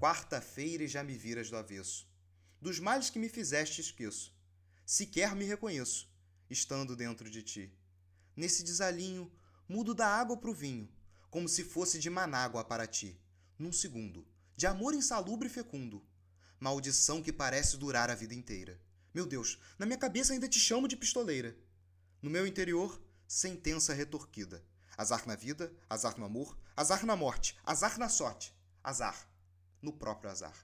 Quarta-feira e já me viras do avesso. Dos males que me fizeste esqueço. Sequer me reconheço, estando dentro de ti. Nesse desalinho, mudo da água pro vinho, como se fosse de manágua para ti. Num segundo, de amor insalubre e fecundo. Maldição que parece durar a vida inteira. Meu Deus, na minha cabeça ainda te chamo de pistoleira. No meu interior, sentença retorquida. Azar na vida, azar no amor, azar na morte, azar na sorte, azar no próprio azar.